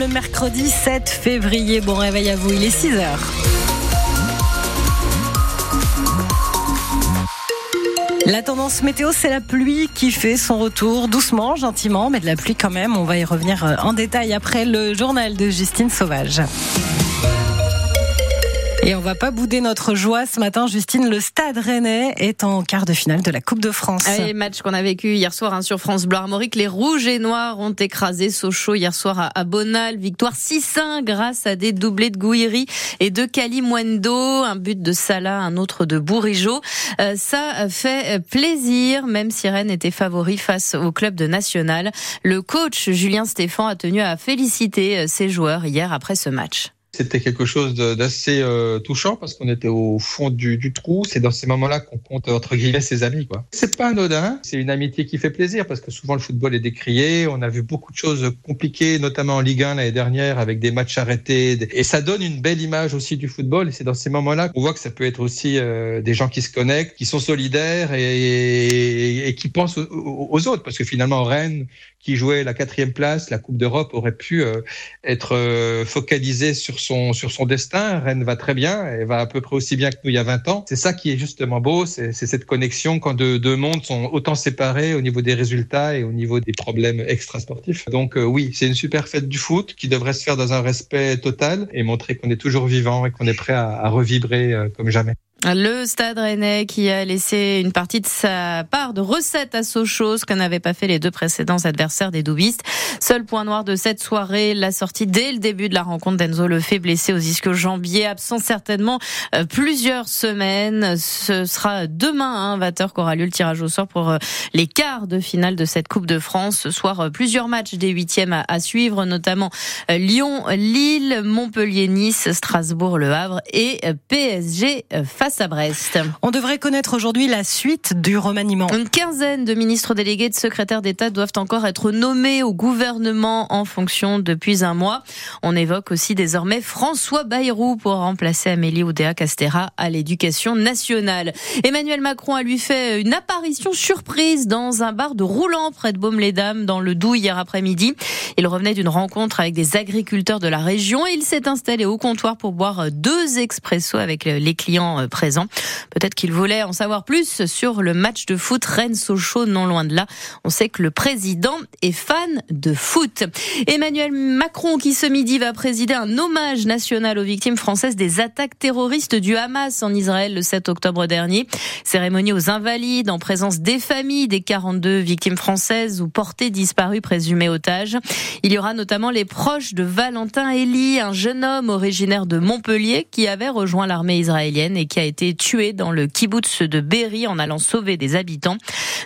Le mercredi 7 février, bon réveil à vous, il est 6 heures. La tendance météo, c'est la pluie qui fait son retour doucement, gentiment, mais de la pluie quand même. On va y revenir euh, en détail après le journal de Justine Sauvage. Et on va pas bouder notre joie ce matin, Justine. Le Stade Rennais est en quart de finale de la Coupe de France. Allez, match qu'on a vécu hier soir hein, sur France Bleu Armorique. Les Rouges et Noirs ont écrasé Sochaux hier soir à, Bonal. Victoire 6-1 grâce à des doublés de Gouiri et de Kalimwendo. Un but de Salah, un autre de Bourigeau. Euh, ça fait plaisir, même si Rennes était favori face au club de National. Le coach Julien Stéphan a tenu à féliciter euh, ses joueurs hier après ce match. C'était quelque chose d'assez euh, touchant parce qu'on était au fond du, trou. C'est dans ces moments-là qu'on compte entre guillemets ses amis. quoi. C'est pas anodin. C'est une amitié qui fait plaisir parce que souvent le football est décrié. On a vu beaucoup de choses compliquées, notamment en Ligue 1 l'année dernière avec des matchs arrêtés. Et ça donne une belle image aussi du football. Et c'est dans ces moments-là qu'on voit que ça peut être aussi euh, des gens qui se connectent, qui sont solidaires et, qui pensent aux, autres. Parce que finalement Rennes, qui jouait la quatrième place, la Coupe d'Europe aurait pu euh, être focalisée sur sur son destin. Rennes va très bien, elle va à peu près aussi bien que nous il y a 20 ans. C'est ça qui est justement beau, c'est cette connexion quand deux, mondes sont autant séparés au niveau des résultats et au niveau des problèmes extrasportifs. Donc euh, oui, c'est une super fête du foot qui devrait se faire dans un respect total et montrer qu'on est toujours vivant et qu'on est prêt à, à revibrer comme jamais. Le Stade Rennais qui a laissé une partie de sa part de recettes à Sochaux, ce que n'avaient pas fait les deux précédents adversaires des Doubistes. Seul point noir de cette soirée, la sortie dès le début de la rencontre d'Enzo Lefebvre blessé aux ischio-jambiers, absent certainement euh, plusieurs semaines. Ce sera demain, hein, 20h, qu'aura lieu le tirage au sort pour euh, les quarts de finale de cette Coupe de France. Ce soir, euh, plusieurs matchs des huitièmes à suivre, notamment Lyon, Lille, Montpellier, Nice, Strasbourg, Le Havre et PSG à Brest. On devrait connaître aujourd'hui la suite du remaniement. Une quinzaine de ministres délégués de secrétaires d'État doivent encore être nommés au gouvernement en fonction depuis un mois. On évoque aussi désormais François Bayrou pour remplacer Amélie Oudéa Castera à l'éducation nationale. Emmanuel Macron a lui fait une apparition surprise dans un bar de Roulant près de Baume-les-Dames dans le Doubs hier après-midi. Il revenait d'une rencontre avec des agriculteurs de la région et il s'est installé au comptoir pour boire deux expressos avec les clients présent. Peut-être qu'il voulait en savoir plus sur le match de foot Rennes-Sochaux, non loin de là. On sait que le président est fan de foot. Emmanuel Macron, qui ce midi va présider un hommage national aux victimes françaises des attaques terroristes du Hamas en Israël le 7 octobre dernier. Cérémonie aux invalides en présence des familles des 42 victimes françaises ou portées disparues présumées otages. Il y aura notamment les proches de Valentin Elie, un jeune homme originaire de Montpellier qui avait rejoint l'armée israélienne et qui a été tué dans le kibbutz de Berry en allant sauver des habitants.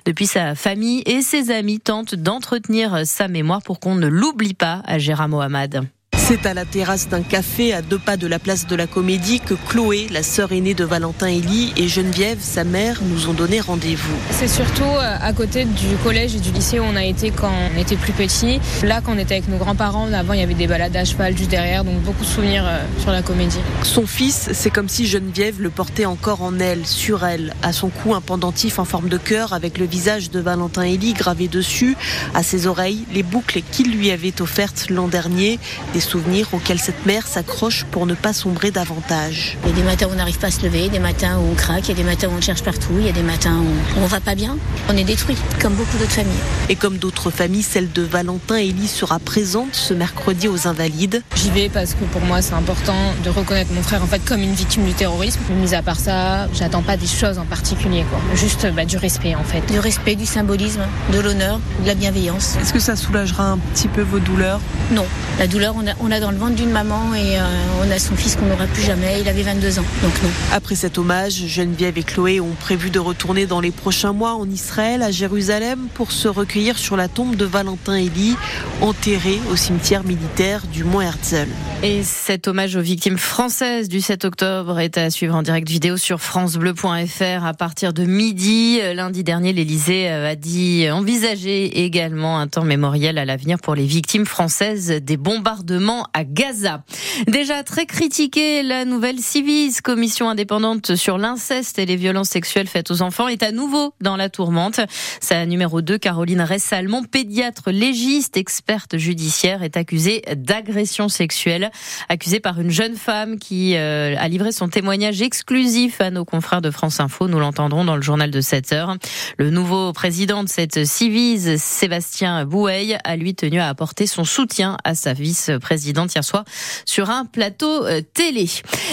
Depuis, sa famille et ses amis tentent d'entretenir sa mémoire pour qu'on ne l'oublie pas à Gérard Mohamed. C'est à la terrasse d'un café à deux pas de la place de la Comédie que Chloé, la sœur aînée de Valentin Elie, et Geneviève, sa mère, nous ont donné rendez-vous. C'est surtout euh, à côté du collège et du lycée où on a été quand on était plus petit. Là, quand on était avec nos grands-parents, avant il y avait des balades à cheval juste derrière, donc beaucoup de souvenirs euh, sur la Comédie. Son fils, c'est comme si Geneviève le portait encore en elle, sur elle. À son cou, un pendentif en forme de cœur avec le visage de Valentin Elie gravé dessus. À ses oreilles, les boucles qu'il lui avait offertes l'an dernier. Des souvenirs auxquels cette mère s'accroche pour ne pas sombrer davantage. Il y a des matins où on n'arrive pas à se lever, des matins où on craque, il y a des matins où on cherche partout, il y a des matins où on va pas bien. On est détruit, comme beaucoup d'autres familles. Et comme d'autres familles, celle de Valentin Elie sera présente ce mercredi aux Invalides. J'y vais parce que pour moi c'est important de reconnaître mon frère en fait comme une victime du terrorisme. Mis à part ça, j'attends pas des choses en particulier, quoi. Juste bah, du respect en fait. Du respect, du symbolisme, de l'honneur, de la bienveillance. Est-ce que ça soulagera un petit peu vos douleurs? Non, la douleur on a, on a dans le ventre d'une maman et euh, on a son fils qu'on n'aura plus jamais. Il avait 22 ans, donc non. Après cet hommage, Geneviève et Chloé ont prévu de retourner dans les prochains mois en Israël, à Jérusalem, pour se recueillir sur la tombe de Valentin Elie, enterré au cimetière militaire du Mont Herzl. Et cet hommage aux victimes françaises du 7 octobre est à suivre en direct vidéo sur francebleu.fr à partir de midi. Lundi dernier, l'Elysée a dit envisager également un temps mémoriel à l'avenir pour les victimes françaises des bombardements à Gaza. Déjà très critiquée, la nouvelle Civis, commission indépendante sur l'inceste et les violences sexuelles faites aux enfants, est à nouveau dans la tourmente. Sa numéro 2, Caroline Ressalmon, pédiatre légiste, experte judiciaire, est accusée d'agression sexuelle, accusée par une jeune femme qui euh, a livré son témoignage exclusif à nos confrères de France Info. Nous l'entendrons dans le journal de 7 heures. Le nouveau président de cette Civise, Sébastien Boueil, a lui tenu à apporter son soutien à sa vice-présidente hier soir sur un plateau euh, télé.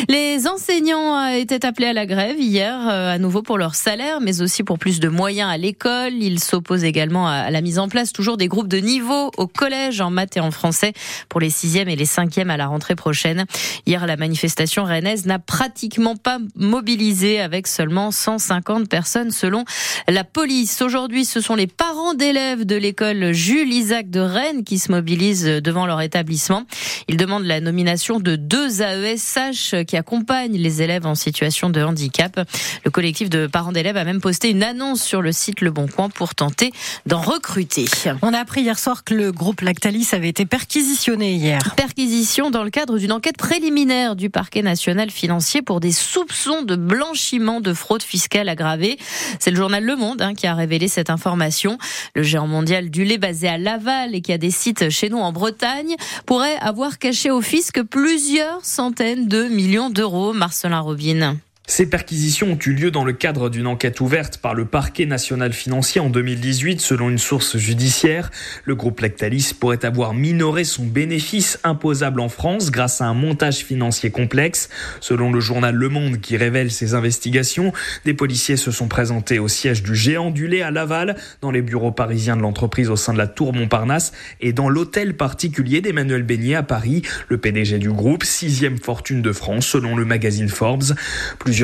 Les enseignants étaient appelés à la grève hier, euh, à nouveau pour leur salaire, mais aussi pour plus de moyens à l'école. Ils s'opposent également à la mise en place toujours des groupes de niveau au collège en maths et en français pour les sixièmes et les cinquièmes à la rentrée prochaine. Hier, la manifestation rennaise n'a pratiquement pas mobilisé avec seulement 150 personnes selon la police. Aujourd'hui, ce sont les parents d'élèves de l'école Jules Isaac de Rennes qui se mobilisent devant leur établissement. Ils demandent la nomination de deux AESH qui accompagnent les élèves en situation de handicap. Le collectif de parents d'élèves a même posté une annonce sur le site Le Bon Coin pour tenter d'en recruter. On a appris hier soir que le groupe Lactalis avait été perquisitionné hier. Perquisition dans le cadre d'une enquête préliminaire du parquet national financier pour des soupçons de blanchiment de fraude fiscale aggravée. C'est le journal Le Monde hein, qui a révélé cette information. Le géant mondial du lait basé à Laval et qui a des sites chez nous en Bretagne pourrait avoir caché au fisc plusieurs centaines de millions d'euros. Marcelin Robin. Ces perquisitions ont eu lieu dans le cadre d'une enquête ouverte par le parquet national financier en 2018 selon une source judiciaire. Le groupe Lactalis pourrait avoir minoré son bénéfice imposable en France grâce à un montage financier complexe. Selon le journal Le Monde qui révèle ces investigations, des policiers se sont présentés au siège du géant du lait à Laval, dans les bureaux parisiens de l'entreprise au sein de la Tour Montparnasse et dans l'hôtel particulier d'Emmanuel Beignet à Paris, le PDG du groupe, sixième fortune de France selon le magazine Forbes.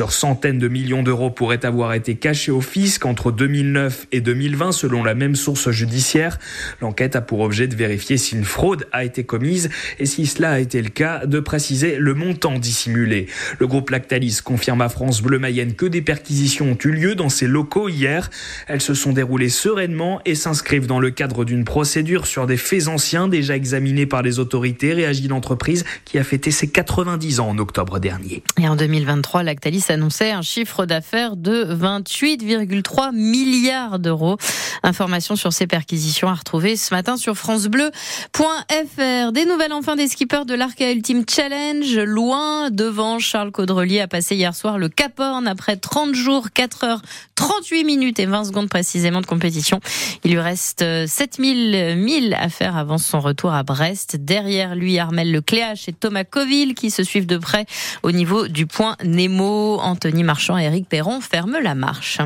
Centaines de millions d'euros pourraient avoir été cachés au fisc entre 2009 et 2020 selon la même source judiciaire. L'enquête a pour objet de vérifier si une fraude a été commise et si cela a été le cas, de préciser le montant dissimulé. Le groupe Lactalis confirme à France Bleu Mayenne que des perquisitions ont eu lieu dans ses locaux hier. Elles se sont déroulées sereinement et s'inscrivent dans le cadre d'une procédure sur des faits anciens déjà examinés par les autorités, réagit l'entreprise qui a fêté ses 90 ans en octobre dernier. Et en 2023, Lactalis annonçait un chiffre d'affaires de 28,3 milliards d'euros. Information sur ces perquisitions à retrouver ce matin sur francebleu.fr. Des nouvelles enfin des skippers de l'Arca Ultimate Challenge. Loin devant, Charles Caudrelier a passé hier soir le Cap après 30 jours, 4 heures, 38 minutes et 20 secondes précisément de compétition. Il lui reste 7000 milles à faire avant son retour à Brest. Derrière lui, Armel Lecléache et Thomas Coville qui se suivent de près au niveau du point Nemo. Anthony Marchand et Eric Perron ferment la marche.